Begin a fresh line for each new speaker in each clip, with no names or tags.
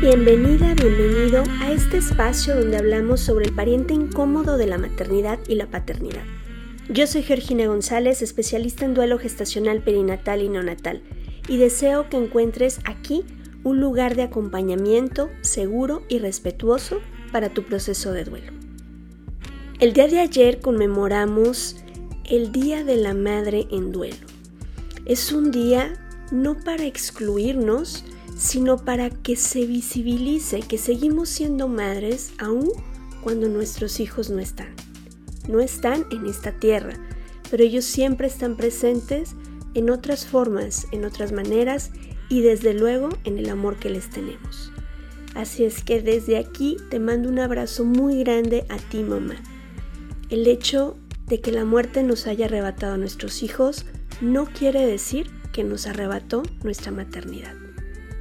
Bienvenida, bienvenido a este espacio donde hablamos sobre el pariente incómodo de la maternidad y la paternidad. Yo soy Georgina González, especialista en duelo gestacional perinatal y neonatal, y deseo que encuentres aquí un lugar de acompañamiento seguro y respetuoso para tu proceso de duelo. El día de ayer conmemoramos el Día de la Madre en Duelo. Es un día no para excluirnos, sino para que se visibilice que seguimos siendo madres aún cuando nuestros hijos no están. No están en esta tierra, pero ellos siempre están presentes en otras formas, en otras maneras y desde luego en el amor que les tenemos. Así es que desde aquí te mando un abrazo muy grande a ti mamá. El hecho de que la muerte nos haya arrebatado a nuestros hijos no quiere decir que nos arrebató nuestra maternidad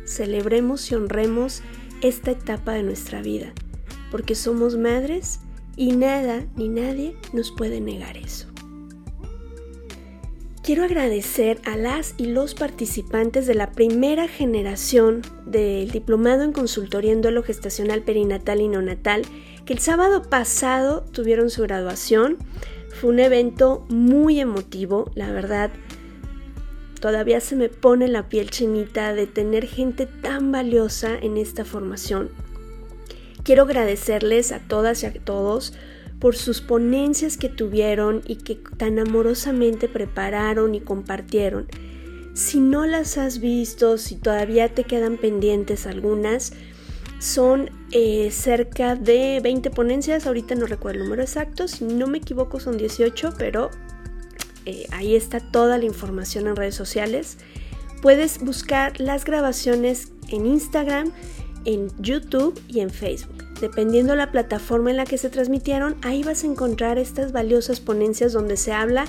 celebremos y honremos esta etapa de nuestra vida, porque somos madres y nada ni nadie nos puede negar eso. Quiero agradecer a las y los participantes de la primera generación del Diplomado en Consultoría en Duelo Gestacional Perinatal y Neonatal, que el sábado pasado tuvieron su graduación. Fue un evento muy emotivo, la verdad, Todavía se me pone la piel chinita de tener gente tan valiosa en esta formación. Quiero agradecerles a todas y a todos por sus ponencias que tuvieron y que tan amorosamente prepararon y compartieron. Si no las has visto, si todavía te quedan pendientes algunas, son eh, cerca de 20 ponencias, ahorita no recuerdo el número exacto, si no me equivoco son 18, pero eh, ahí está toda la información en redes sociales. Puedes buscar las grabaciones en Instagram, en YouTube y en Facebook. Dependiendo la plataforma en la que se transmitieron, ahí vas a encontrar estas valiosas ponencias donde se habla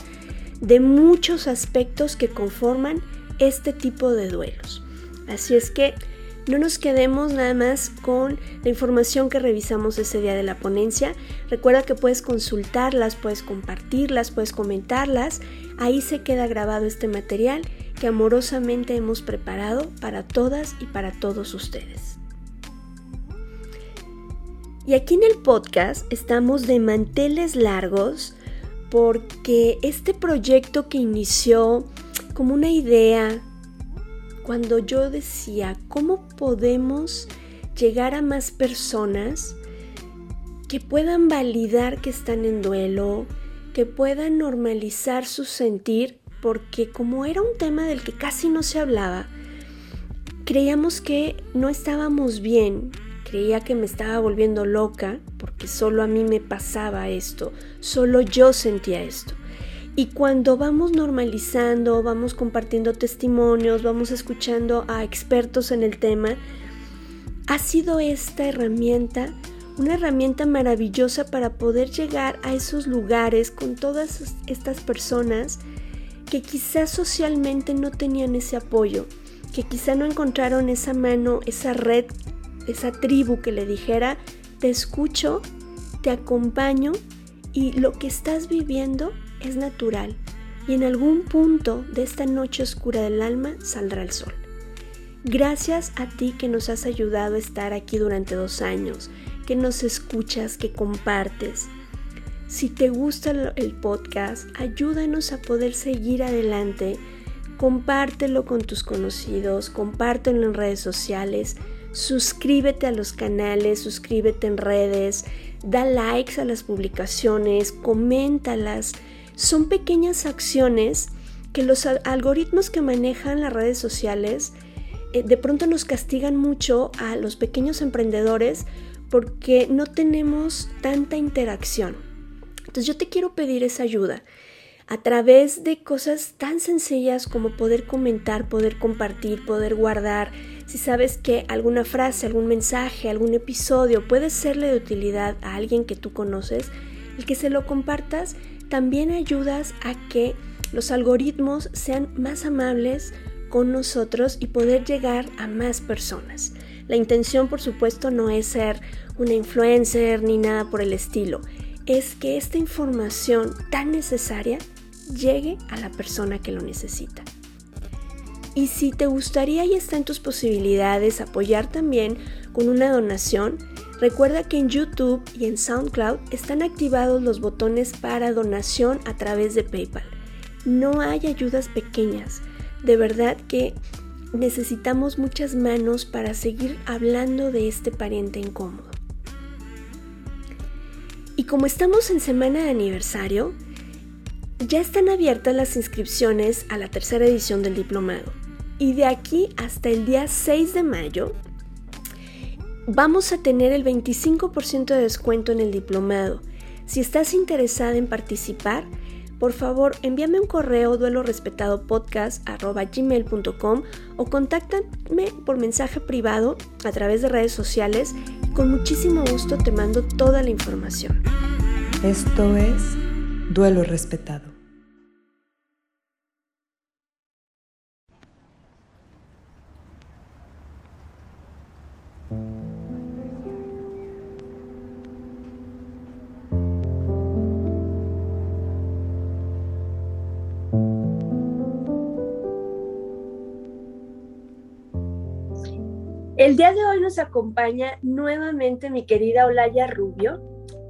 de muchos aspectos que conforman este tipo de duelos. Así es que no nos quedemos nada más con la información que revisamos ese día de la ponencia. Recuerda que puedes consultarlas, puedes compartirlas, puedes comentarlas. Ahí se queda grabado este material que amorosamente hemos preparado para todas y para todos ustedes. Y aquí en el podcast estamos de manteles largos porque este proyecto que inició como una idea, cuando yo decía, ¿cómo podemos llegar a más personas que puedan validar que están en duelo, que puedan normalizar su sentir? Porque como era un tema del que casi no se hablaba, creíamos que no estábamos bien, creía que me estaba volviendo loca porque solo a mí me pasaba esto, solo yo sentía esto. Y cuando vamos normalizando, vamos compartiendo testimonios, vamos escuchando a expertos en el tema, ha sido esta herramienta una herramienta maravillosa para poder llegar a esos lugares con todas estas personas que quizás socialmente no tenían ese apoyo, que quizá no encontraron esa mano, esa red, esa tribu que le dijera, te escucho, te acompaño y lo que estás viviendo es natural y en algún punto de esta noche oscura del alma saldrá el sol. Gracias a ti que nos has ayudado a estar aquí durante dos años, que nos escuchas, que compartes. Si te gusta el podcast, ayúdanos a poder seguir adelante. Compártelo con tus conocidos, compártelo en redes sociales, suscríbete a los canales, suscríbete en redes, da likes a las publicaciones, coméntalas son pequeñas acciones que los algoritmos que manejan las redes sociales eh, de pronto nos castigan mucho a los pequeños emprendedores porque no tenemos tanta interacción. Entonces yo te quiero pedir esa ayuda a través de cosas tan sencillas como poder comentar, poder compartir, poder guardar. Si sabes que alguna frase, algún mensaje, algún episodio puede serle de utilidad a alguien que tú conoces, el que se lo compartas también ayudas a que los algoritmos sean más amables con nosotros y poder llegar a más personas. La intención, por supuesto, no es ser una influencer ni nada por el estilo. Es que esta información tan necesaria llegue a la persona que lo necesita. Y si te gustaría y está en tus posibilidades apoyar también con una donación, recuerda que en YouTube y en SoundCloud están activados los botones para donación a través de PayPal. No hay ayudas pequeñas. De verdad que necesitamos muchas manos para seguir hablando de este pariente incómodo. Y como estamos en semana de aniversario, ya están abiertas las inscripciones a la tercera edición del diplomado. Y de aquí hasta el día 6 de mayo vamos a tener el 25% de descuento en el diplomado. Si estás interesada en participar, por favor envíame un correo duelorespetadopodcast.gmail.com o contáctame por mensaje privado a través de redes sociales y con muchísimo gusto te mando toda la información.
Esto es Duelo Respetado.
El día de hoy nos acompaña nuevamente mi querida Olaya Rubio.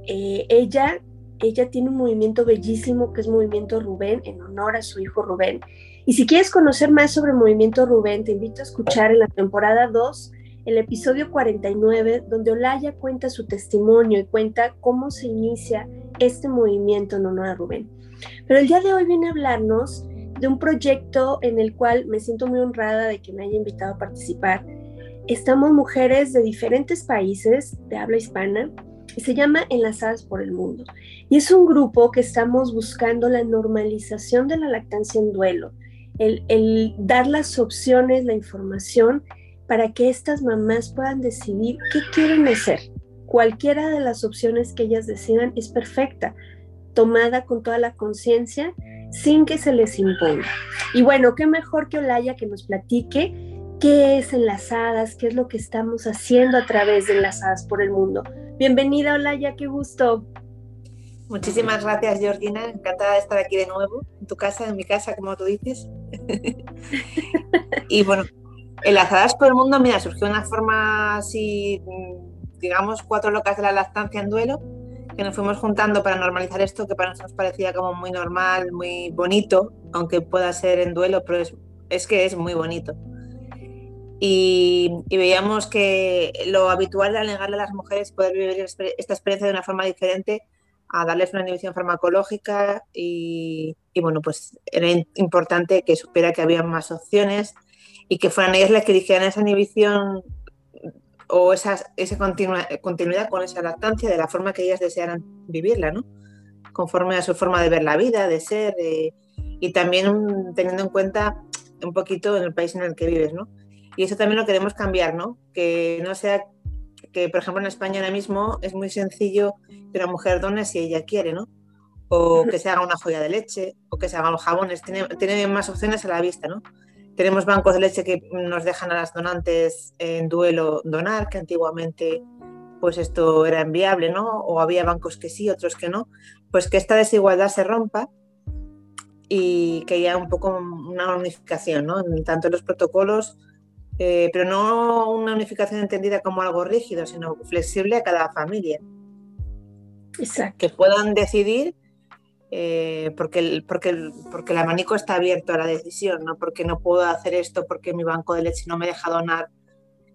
Eh, ella, ella tiene un movimiento bellísimo que es Movimiento Rubén, en honor a su hijo Rubén. Y si quieres conocer más sobre Movimiento Rubén, te invito a escuchar en la temporada 2 el episodio 49, donde Olaya cuenta su testimonio y cuenta cómo se inicia este movimiento en honor a Rubén. Pero el día de hoy viene a hablarnos de un proyecto en el cual me siento muy honrada de que me haya invitado a participar, Estamos mujeres de diferentes países de habla hispana y se llama Enlazadas por el Mundo. Y es un grupo que estamos buscando la normalización de la lactancia en duelo, el, dar las opciones, la información para que estas mamás puedan decidir qué quieren hacer. Cualquiera de las opciones que ellas decidan es perfecta, tomada con toda la conciencia, sin que se les imponga. Y bueno, qué mejor que Olaya que nos platique qué es Enlazadas, qué es lo que estamos haciendo a través de Enlazadas por el Mundo. Bienvenida, Olaya, qué gusto.
Muchísimas gracias, Georgina. Encantada de estar aquí de nuevo, en tu casa, en mi casa, como tú dices. y bueno, Enlazadas por el Mundo, mira, surgió una forma así, digamos, cuatro locas de la lactancia en duelo, que nos fuimos juntando para normalizar esto, que para nosotros parecía como muy normal, muy bonito, aunque pueda ser en duelo, pero es, es que es muy bonito y, veíamos que lo habitual era negarle a las mujeres poder vivir esta experiencia de una forma diferente a darles una inhibición farmacológica y, bueno, pues era importante que supiera que había más opciones y que fueran ellas las que dijeran esa inhibición o esa, esa continuidad con esa lactancia de la forma que ellas desearan vivirla, ¿no? Conforme a su forma de ver la vida, de ser y también teniendo en cuenta un poquito en el país en el que vives, ¿no? Y eso también lo queremos cambiar, ¿no? Que no sea que, por ejemplo, en España ahora mismo es muy sencillo que una mujer done si ella quiere, ¿no? O que se haga una joya de leche, o que se hagan jabones. Tiene, tiene más opciones a la vista, ¿no? Tenemos bancos de leche que nos dejan a las donantes en duelo donar, que antiguamente pues esto era inviable, ¿no? O había bancos que sí, otros que no. Pues que esta desigualdad se rompa y que haya un poco una unificación, ¿no? Tanto en los protocolos eh, pero no una unificación entendida como algo rígido, sino flexible a cada familia.
Exacto.
Que puedan decidir eh, porque, el, porque, el, porque el abanico está abierto a la decisión, no porque no puedo hacer esto porque mi banco de leche no me deja donar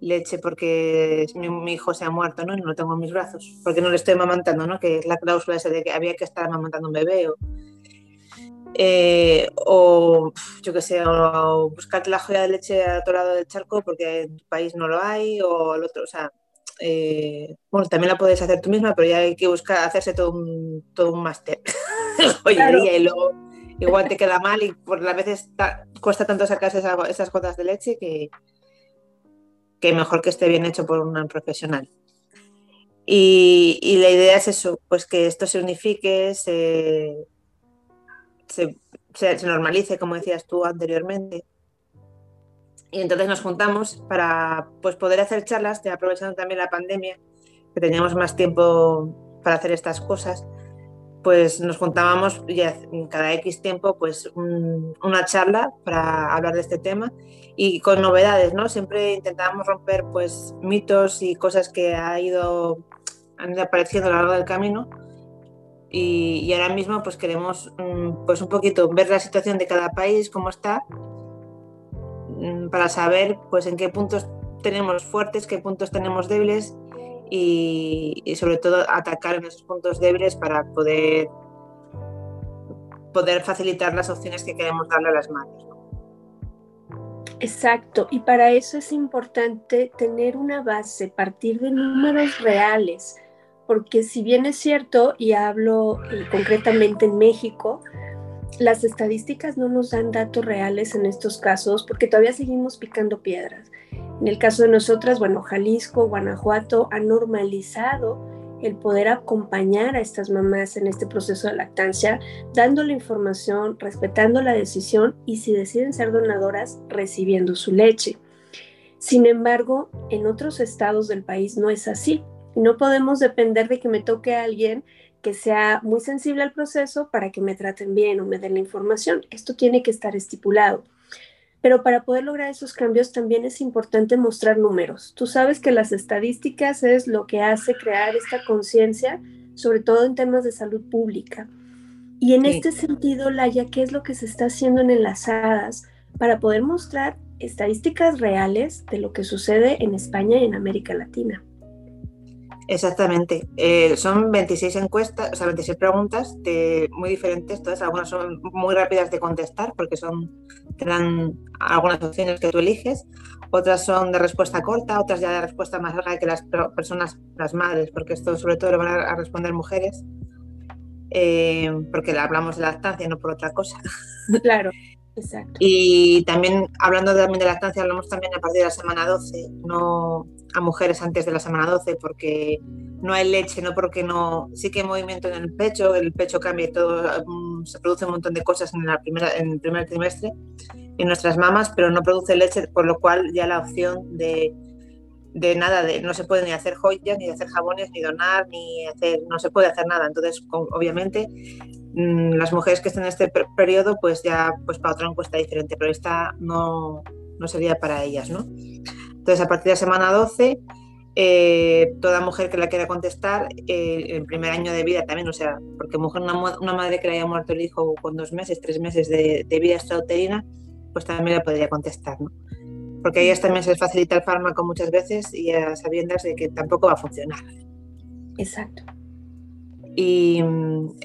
leche porque mi, hijo se ha muerto, ¿no? Y no lo tengo en mis brazos, porque no le estoy amamantando, ¿no? Que es la cláusula esa de que había que estar amamantando un bebé o, eh, o yo que sé, o buscarte la joya de leche a otro lado del charco porque en tu país no lo hay, o al otro, o sea, eh, bueno, también la puedes hacer tú misma, pero ya hay que buscar hacerse todo un, todo un máster joyería y luego igual te queda mal y por las veces cuesta tanto sacarse esas, gotas de leche que, que mejor que esté bien hecho por un profesional. Y, y, la idea es eso, pues que esto se unifique, se, se, normalice, como decías tú anteriormente. Y entonces nos juntamos para pues, poder hacer charlas, aprovechando también la pandemia, que teníamos más tiempo para hacer estas cosas, pues nos juntábamos ya cada X tiempo pues una charla para hablar de este tema y con novedades, ¿no? Siempre intentábamos romper pues mitos y cosas que ha han ido apareciendo a lo largo del camino y, ahora mismo pues queremos mm, pues un poquito ver la situación de cada país, cómo está, mm, para saber pues en qué puntos tenemos fuertes, qué puntos tenemos débiles y, sobre todo atacar en esos puntos débiles para poder, poder facilitar las opciones que queremos darle a las madres.
Exacto, y para eso es importante tener una base, partir de números reales, porque si bien es cierto, y hablo eh, concretamente en México, las estadísticas no nos dan datos reales en estos casos porque todavía seguimos picando piedras. En el caso de nosotras, bueno, Jalisco, Guanajuato ha normalizado el poder acompañar a estas mamás en este proceso de lactancia, dando la información, respetando la decisión y si deciden ser donadoras, recibiendo su leche. Sin embargo, en otros estados del país no es así. No podemos depender de que me toque a alguien que sea muy sensible al proceso para que me traten bien o me den la información. Esto tiene que estar estipulado. Pero para poder lograr esos cambios también es importante mostrar números. Tú sabes que las estadísticas es lo que hace crear esta conciencia, sobre todo en temas de salud pública. Y en este sentido, Laia, ¿qué es lo que se está haciendo en enlazadas para poder mostrar estadísticas reales de lo que sucede en España y en América Latina?
Exactamente. Eh, son 26 encuestas, o sea, 26 preguntas de, muy diferentes, todas. Algunas son muy rápidas de contestar porque son, te dan algunas opciones que tú eliges. Otras son de respuesta corta, otras ya de respuesta más larga que las personas, las madres, porque esto sobre todo lo van a, responder mujeres, eh, porque hablamos de lactancia, no por otra cosa.
Claro. Exacto.
Y también, hablando también de lactancia, hablamos también a partir de la semana 12, no a mujeres antes de la semana 12, porque no hay leche, no porque no, sí que hay movimiento en el pecho, el pecho cambia y todo, mm, se produce un montón de cosas en, la primera, en el primer trimestre en nuestras mamas, pero no produce leche, por lo cual ya la opción de, de nada, de, no se puede ni hacer joyas, ni hacer jabones, ni donar, ni hacer, no se puede hacer nada. Entonces, obviamente, Mm, las mujeres que estén en este periodo, pues ya pues para otra encuesta diferente, pero esta no, no sería para ellas, ¿no? Entonces, a partir de la semana 12, eh, toda mujer que la quiera contestar, eh, el primer año de vida también, o sea, porque mujer, una, una, madre que le haya muerto el hijo con dos meses, tres meses de, de vida extrauterina, pues también la podría contestar, ¿no? Porque a ellas también se les facilita el fármaco muchas veces y a sabiendas de que tampoco va a funcionar.
Exacto.
Y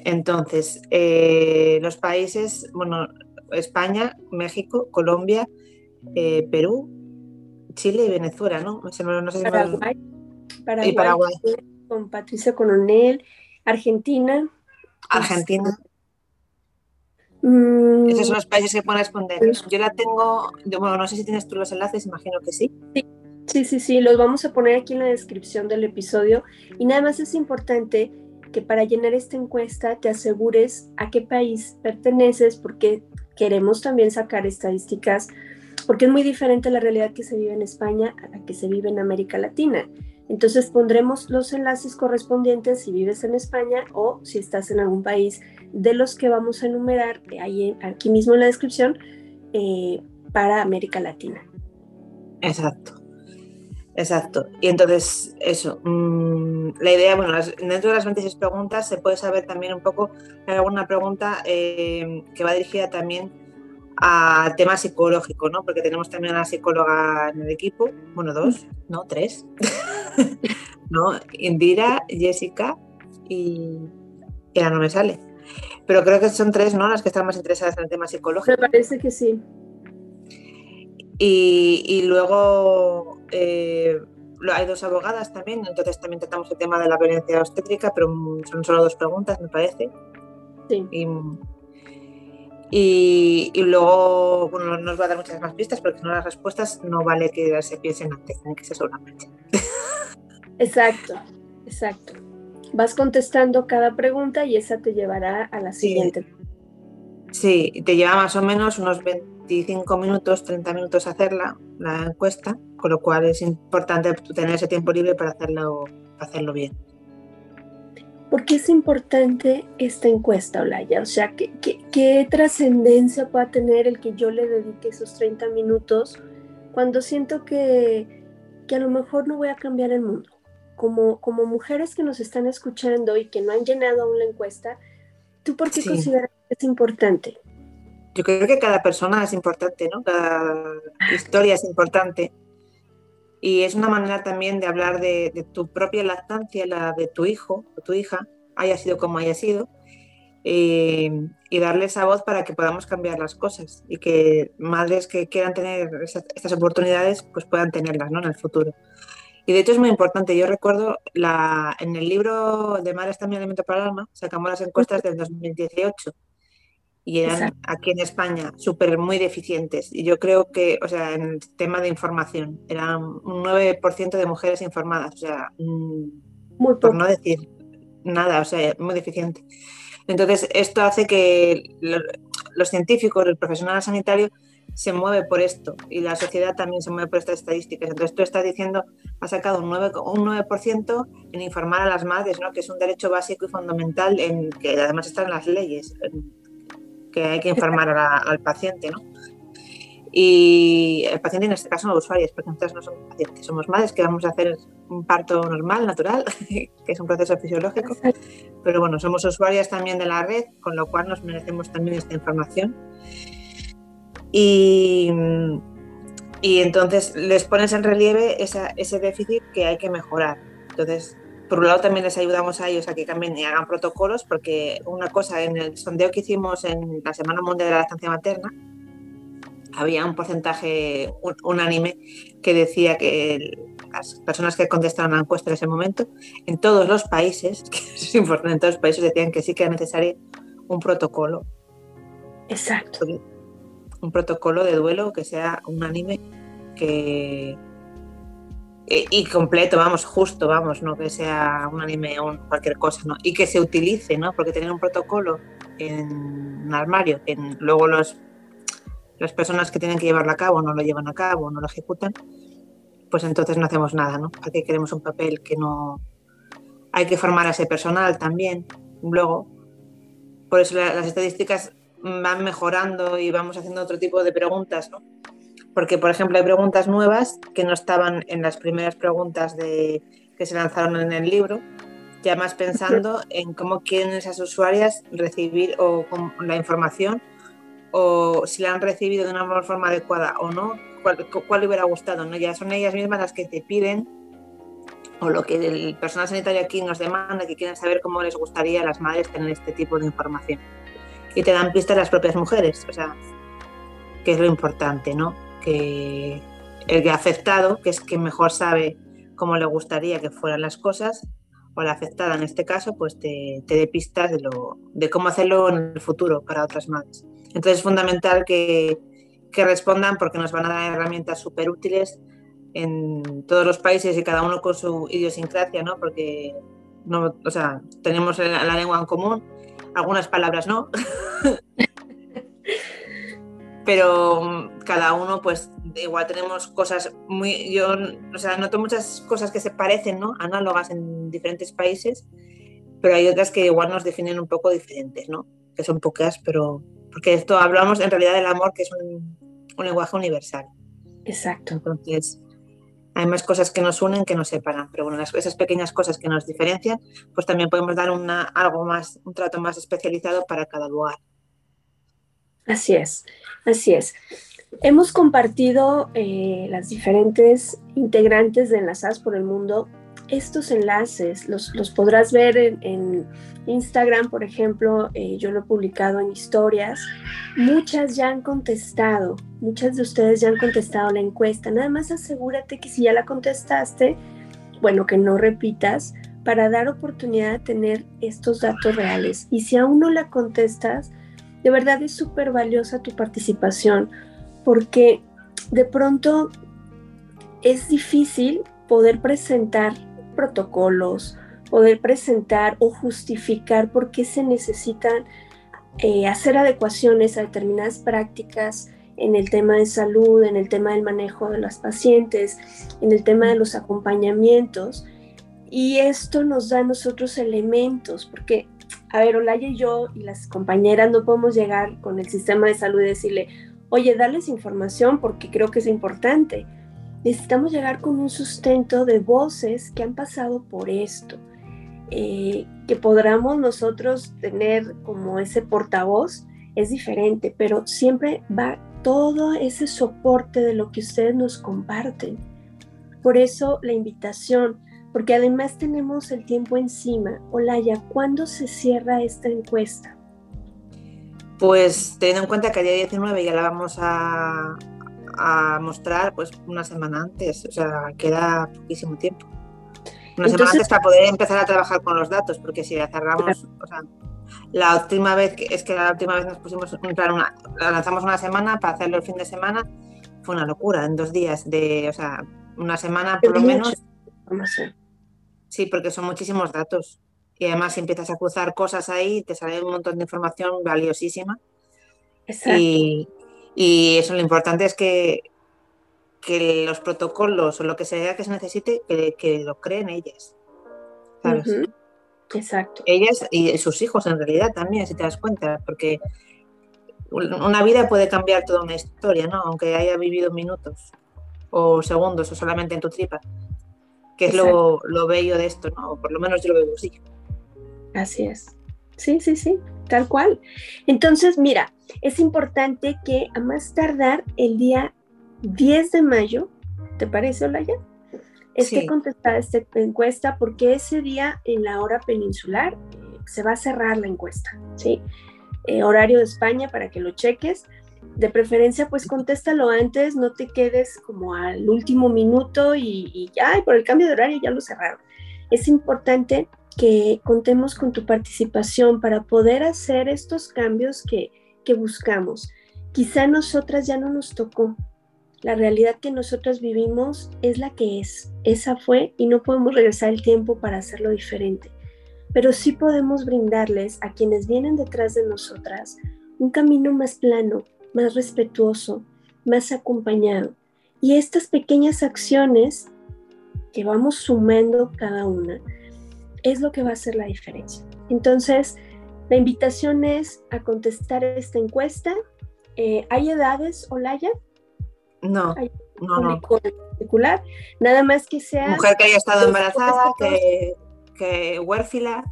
entonces, eh, los países, bueno, España, México, Colombia, eh, Perú, Chile y Venezuela, ¿no?
Paraguay, y Paraguay. Con Patricia Coronel, Argentina.
Argentina. Mm. Esos son los países que pueden responder. Yo la tengo, bueno, no sé si tienes tú los enlaces, imagino que sí.
Sí. Sí, sí, sí, los vamos a poner aquí en la descripción del episodio. Y nada más es importante que para llenar esta encuesta te asegures a qué país perteneces, porque queremos también sacar estadísticas, porque es muy diferente la realidad que se vive en España a la que se vive en América Latina. Entonces pondremos los enlaces correspondientes si vives en España o si estás en algún país de los que vamos a enumerar ahí aquí mismo en la descripción eh, para América Latina.
Exacto. Exacto. Y entonces, eso, mm, la idea, bueno, dentro de las 26 preguntas se puede saber también un poco, hay alguna pregunta eh, que va dirigida también a temas psicológicos, ¿no? Porque tenemos también una psicóloga en el equipo, bueno, dos, no, tres, ¿no? Indira, Jessica y, y no me sale. Pero creo que son tres, ¿no? Las que están más interesadas en el tema psicológico.
Me parece que sí.
Y, luego eh, hay dos abogadas también, entonces también tratamos el tema de la violencia obstétrica, pero son solo dos preguntas, me parece.
Sí.
Y, luego bueno, nos va a dar muchas más pistas porque no las respuestas no vale que se piensen antes, tienen que ser solamente.
Exacto, exacto. Vas contestando cada pregunta y esa te llevará a la siguiente.
Sí, te lleva más o menos unos 20 25 minutos, 30 minutos hacerla, la encuesta, con lo cual es importante tener ese tiempo libre para hacerlo, hacerlo bien.
¿Por qué es importante esta encuesta, Olaya? O sea, ¿qué, qué, trascendencia puede tener el que yo le dedique esos 30 minutos cuando siento que, que, a lo mejor no voy a cambiar el mundo? Como, como mujeres que nos están escuchando y que no han llenado aún la encuesta, ¿tú por qué consideras que es importante?
Yo creo que cada persona es importante, ¿no? Cada historia es importante. Y es una manera también de hablar de, tu propia lactancia, la de tu hijo o tu hija, haya sido como haya sido, eh, y darle esa voz para que podamos cambiar las cosas y que madres que quieran tener estas oportunidades pues puedan tenerlas ¿no? en el futuro. Y de hecho es muy importante. Yo recuerdo la, en el libro de Madres también Alimento para el Alma, sacamos las encuestas del 2018 y eran aquí en España súper muy deficientes. Y yo creo que, o sea, en el tema de información, eran un 9% de mujeres informadas, o sea, muy por no decir nada, o sea, muy deficiente. Entonces, esto hace que los científicos, el profesional sanitario, se mueve por esto y la sociedad también se mueve por estas estadísticas. Entonces, tú estás diciendo, ha sacado un 9%, un 9 en informar a las madres, ¿no? que es un derecho básico y fundamental, en que además está en las leyes que hay que informar al paciente, ¿no? Y el paciente en este caso no usuarios, porque nosotros no somos pacientes, somos madres que vamos a hacer un parto normal, natural, que es un proceso fisiológico, pero bueno, somos usuarias también de la red, con lo cual nos merecemos también esta información. Y, y entonces les pones en relieve ese déficit que hay que mejorar. Entonces, por un lado también les ayudamos a ellos a que cambien y hagan protocolos, porque una cosa, en el sondeo que hicimos en la Semana Mundial de la Lactancia Materna, había un porcentaje unánime que decía que las personas que contestaron a la encuesta en ese momento, en todos los países, que es importante, en todos los países decían que sí que era necesario un protocolo.
Exacto.
Un protocolo de duelo que sea unánime, que, y completo, vamos, justo, vamos, no que sea un anime o cualquier cosa, ¿no? Y que se utilice, ¿no? Porque tener un protocolo en un armario, que luego los, las personas que tienen que llevarlo a cabo no lo llevan a cabo, no lo ejecutan, pues entonces no hacemos nada, ¿no? ¿Para qué queremos un papel que no... Hay que formar a ese personal también, luego. Por eso las estadísticas van mejorando y vamos haciendo otro tipo de preguntas, ¿no? Porque, por ejemplo, hay preguntas nuevas que no estaban en las primeras preguntas de, que se lanzaron en el libro, ya más pensando en cómo quieren esas usuarias recibir o, la información o si la han recibido de una forma adecuada o no, cuál, cuál hubiera gustado. ¿no? Ya son ellas mismas las que te piden o lo que el personal sanitario aquí nos demanda, que quieren saber cómo les gustaría a las madres tener este tipo de información. Y te dan pistas las propias mujeres, o sea, que es lo importante, ¿no? Que el afectado, que es quien mejor sabe cómo le gustaría que fueran las cosas, o la afectada en este caso, pues te, te dé pistas de, cómo hacerlo en el futuro para otras madres. Entonces es fundamental que, que respondan porque nos van a dar herramientas súper útiles en todos los países y cada uno con su idiosincrasia, ¿no? Porque no, o sea, tenemos la, la lengua en común, algunas palabras no, pero mm, cada uno pues igual tenemos cosas muy yo o sea noto muchas cosas que se parecen no análogas en diferentes países pero hay otras que igual nos definen un poco diferentes no que son pocas pero porque esto hablamos en realidad del amor que es un, lenguaje universal.
Exacto.
Entonces hay más cosas que nos unen que nos separan pero bueno esas pequeñas cosas que nos diferencian pues también podemos dar una algo más un trato más especializado para cada lugar
Así es, así es. Hemos compartido eh, las diferentes integrantes de Enlazadas por el Mundo. Estos enlaces los, podrás ver en, Instagram, por ejemplo, eh, yo lo he publicado en historias. Muchas ya han contestado, muchas de ustedes ya han contestado la encuesta. Nada más asegúrate que si ya la contestaste, bueno, que no repitas para dar oportunidad de tener estos datos reales. Y si aún no la contestas, de verdad es súper valiosa tu participación porque de pronto es difícil poder presentar protocolos, poder presentar o justificar por qué se necesitan eh, hacer adecuaciones a determinadas prácticas en el tema de salud, en el tema del manejo de las pacientes, en el tema de los acompañamientos. Y esto nos da a nosotros elementos, porque, a ver, Olaya y yo y las compañeras no podemos llegar con el sistema de salud y decirle, oye, darles información porque creo que es importante. Necesitamos llegar con un sustento de voces que han pasado por esto, eh, que podamos nosotros tener como ese portavoz, es diferente, pero siempre va todo ese soporte de lo que ustedes nos comparten. Por eso la invitación, porque además tenemos el tiempo encima. Olaya, ¿cuándo se cierra esta encuesta?
Pues teniendo en cuenta que el día 19 ya la vamos a, a mostrar pues una semana antes, o sea, queda poquísimo tiempo. Una semana antes para poder empezar a trabajar con los datos, porque si la cerramos, o sea, la última vez, es que la última vez nos pusimos, una, la lanzamos una semana para hacerlo el fin de semana, fue una locura, en dos días, de, o sea, una semana por lo menos. Sí, porque son muchísimos datos. Y además si empiezas a cruzar cosas ahí, te sale un montón de información valiosísima. Exacto. Y, y eso lo importante es que, que los protocolos o lo que sea que se necesite, que, lo creen ellas. ¿sabes?
Exacto.
Ellas y sus hijos en realidad también, si te das cuenta, porque una vida puede cambiar toda una historia, ¿no? Aunque haya vivido minutos o segundos o solamente en tu tripa, que es lo, lo, bello de esto, ¿no? O por lo menos yo lo veo así.
Así es. Sí, sí, sí, tal cual. Entonces, mira, es importante que a más tardar el día 10 de mayo, ¿te parece, Olaya? Esté contestada esta encuesta porque ese día en la hora peninsular eh, se va a cerrar la encuesta, ¿sí? Eh, horario de España para que lo cheques. De preferencia, pues contéstalo antes, no te quedes como al último minuto y, ya, por el cambio de horario ya lo cerraron. Es importante que contemos con tu participación para poder hacer estos cambios que, que buscamos. Quizá nosotras ya no nos tocó. La realidad que nosotras vivimos es la que es. Esa fue y no podemos regresar el tiempo para hacerlo diferente. Pero sí podemos brindarles a quienes vienen detrás de nosotras un camino más plano, más respetuoso, más acompañado. Y estas pequeñas acciones que vamos sumando cada una es lo que va a hacer la diferencia. Entonces, la invitación es a contestar esta encuesta. Eh, ¿Hay edades, Olaya?
No, no, no.
particular. Nada más que sea...
Mujer que haya estado embarazada, que, que huérfila,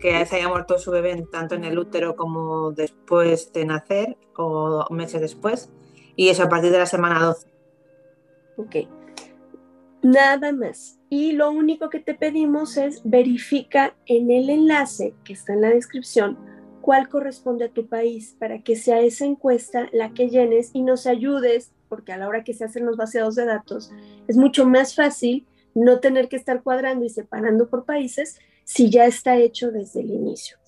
que se haya muerto su bebé tanto en el útero como después de nacer o meses después. Y eso a partir de la semana 12.
Ok. Nada más. Y lo único que te pedimos es verifica en el enlace que está en la descripción cuál corresponde a tu país para que sea esa encuesta la que llenes y nos ayudes, porque a la hora que se hacen los vaciados de datos es mucho más fácil no tener que estar cuadrando y separando por países si ya está hecho desde el inicio.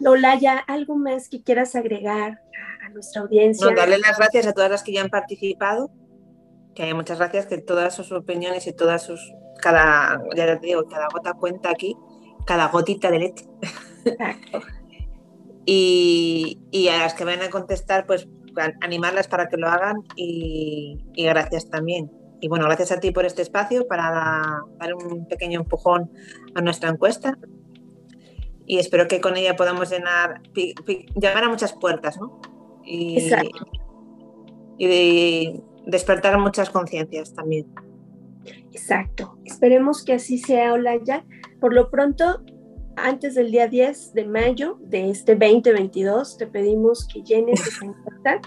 Lola, ¿ya algo más que quieras agregar a, nuestra audiencia?
No, darle las gracias a todas las que ya han participado, que hay muchas gracias, que todas sus opiniones y todas sus cada, ya te digo, cada gota cuenta aquí, cada gotita de leche. y, a las que vayan a contestar, pues animarlas para que lo hagan y, gracias también. Y bueno, gracias a ti por este espacio para dar un pequeño empujón a nuestra encuesta. Y espero que con ella podamos llenar, llamar a muchas puertas, ¿no? Y, y despertar muchas conciencias también.
Exacto. Esperemos que así sea, Olaya. Por lo pronto, antes del día 10 de mayo de este 2022, te pedimos que llenes esa encuesta.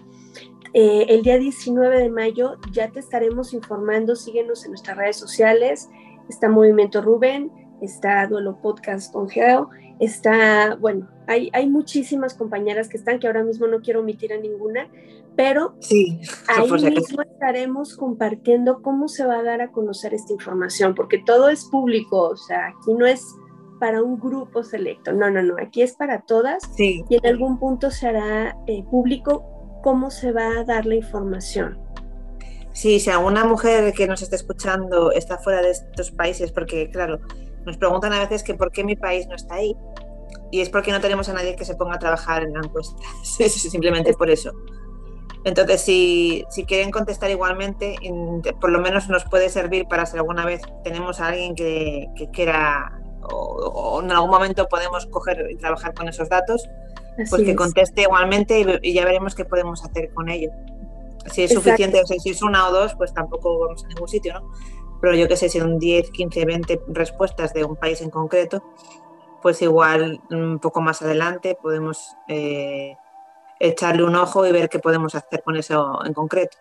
Eh, el día 19 de mayo ya te estaremos informando. Síguenos en nuestras redes sociales. Está Movimiento Rubén, está Duelo Podcast con Geo, está, bueno, hay, hay muchísimas compañeras que están, que ahora mismo no quiero omitir a ninguna, pero
sí,
ahí mismo estaremos compartiendo cómo se va a dar a conocer esta información, porque todo es público, o sea, aquí no es para un grupo selecto, no, no, no, aquí es para todas
y
en algún punto se hará eh, público cómo se va a dar la información.
Sí, si alguna mujer que nos esté escuchando está fuera de estos países, porque claro, nos preguntan a veces que por qué mi país no está ahí, y es porque no tenemos a nadie que se ponga a trabajar en la encuesta, simplemente por eso. Entonces, si, quieren contestar igualmente, por lo menos nos puede servir para si alguna vez tenemos a alguien que, quiera o, en algún momento podemos coger y trabajar con esos datos, pues que conteste igualmente y, ya veremos qué podemos hacer con ello. Si es suficiente, o sea, si es una o dos, pues tampoco vamos a ningún sitio, ¿no? Pero yo que sé, si son 10, 15, 20 respuestas de un país en concreto, pues igual un poco más adelante podemos eh, echarle un ojo y ver qué podemos hacer con eso en concreto.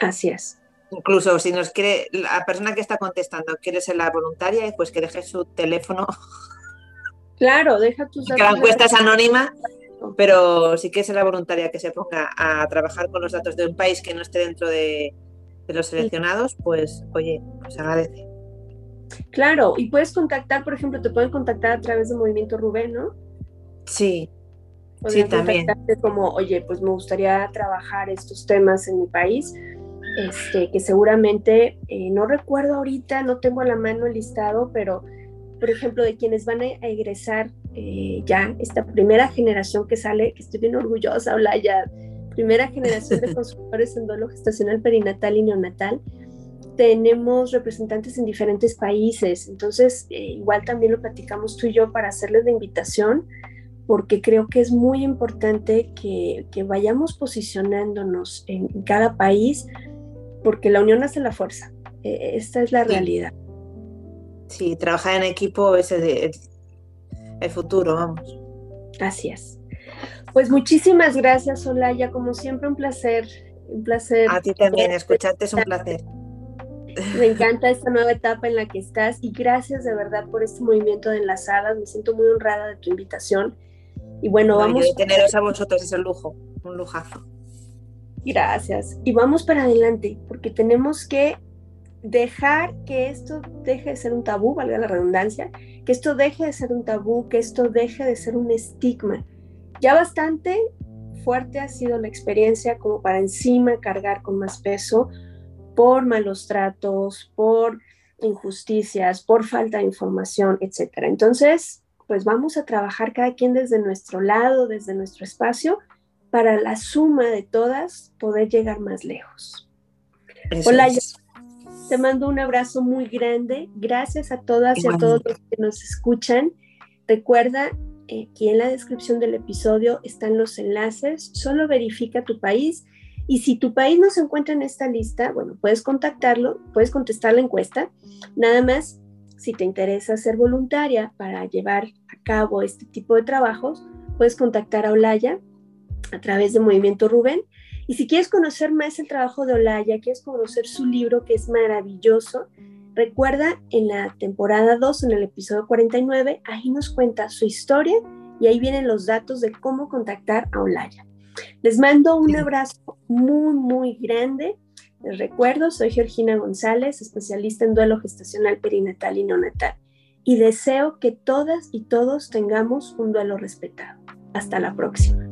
Así es.
Incluso si nos quiere, la persona que está contestando quiere ser la voluntaria, pues que deje su teléfono.
Claro, deja tus
Que la encuesta es anónima, pero si quiere ser la voluntaria que se ponga a trabajar con los datos de un país que no esté dentro de, los seleccionados, pues oye, pues agradece.
Claro, y puedes contactar, por ejemplo, te pueden contactar a través de Movimiento Rubén, ¿no?
Sí, sí, también.
Como, oye, pues me gustaría trabajar estos temas en mi país, este, que seguramente, eh, no recuerdo ahorita, no tengo a la mano el listado, pero, por ejemplo, de quienes van a, egresar eh, ya, esta primera generación que sale, que estoy bien orgullosa, ya primera generación de consultores en duelo gestacional perinatal y neonatal, tenemos representantes en diferentes países, entonces eh, igual también lo platicamos tú y yo para hacerles la invitación porque creo que es muy importante que, vayamos posicionándonos en cada país, porque la unión hace la fuerza. E, esta es la realidad.
Sí, trabajar en equipo es el, el futuro, vamos.
Así es. Pues muchísimas gracias, Olaya. Como siempre, un placer. Un placer.
A ti también, escucharte es un placer.
Me encanta esta nueva etapa en la que estás y gracias de verdad por este movimiento de enlazadas. Me siento muy honrada de tu invitación y bueno, vamos.
teneros a vosotros es el lujo, un lujazo.
Gracias. Y vamos para adelante, porque tenemos que dejar que esto deje de ser un tabú, valga la redundancia, que esto deje de ser un tabú, que esto deje de ser un estigma. Ya bastante fuerte ha sido la experiencia como para encima cargar con más peso por malos tratos, por injusticias, por falta de información, etc. Entonces, pues vamos a trabajar cada quien desde nuestro lado, desde nuestro espacio, para la suma de todas poder llegar más lejos. Hola, te mando un abrazo muy grande. Gracias a todas y a todos los que nos escuchan. Recuerda, eh, aquí en la descripción del episodio están los enlaces. Solo verifica tu país y si tu país no se encuentra en esta lista, bueno, puedes contactarlo, puedes contestar la encuesta. Nada más, si te interesa ser voluntaria para llevar cabo este tipo de trabajos, puedes contactar a Olaya a través de Movimiento Rubén. Y si quieres conocer más el trabajo de Olaya, quieres conocer su libro que es maravilloso, recuerda en la temporada 2, en el episodio 49, ahí nos cuenta su historia y ahí vienen los datos de cómo contactar a Olaya. Les mando un abrazo muy, muy grande. Les recuerdo, soy Georgina González, especialista en duelo gestacional perinatal y neonatal y deseo que todas y todos tengamos un duelo respetado. Hasta la próxima.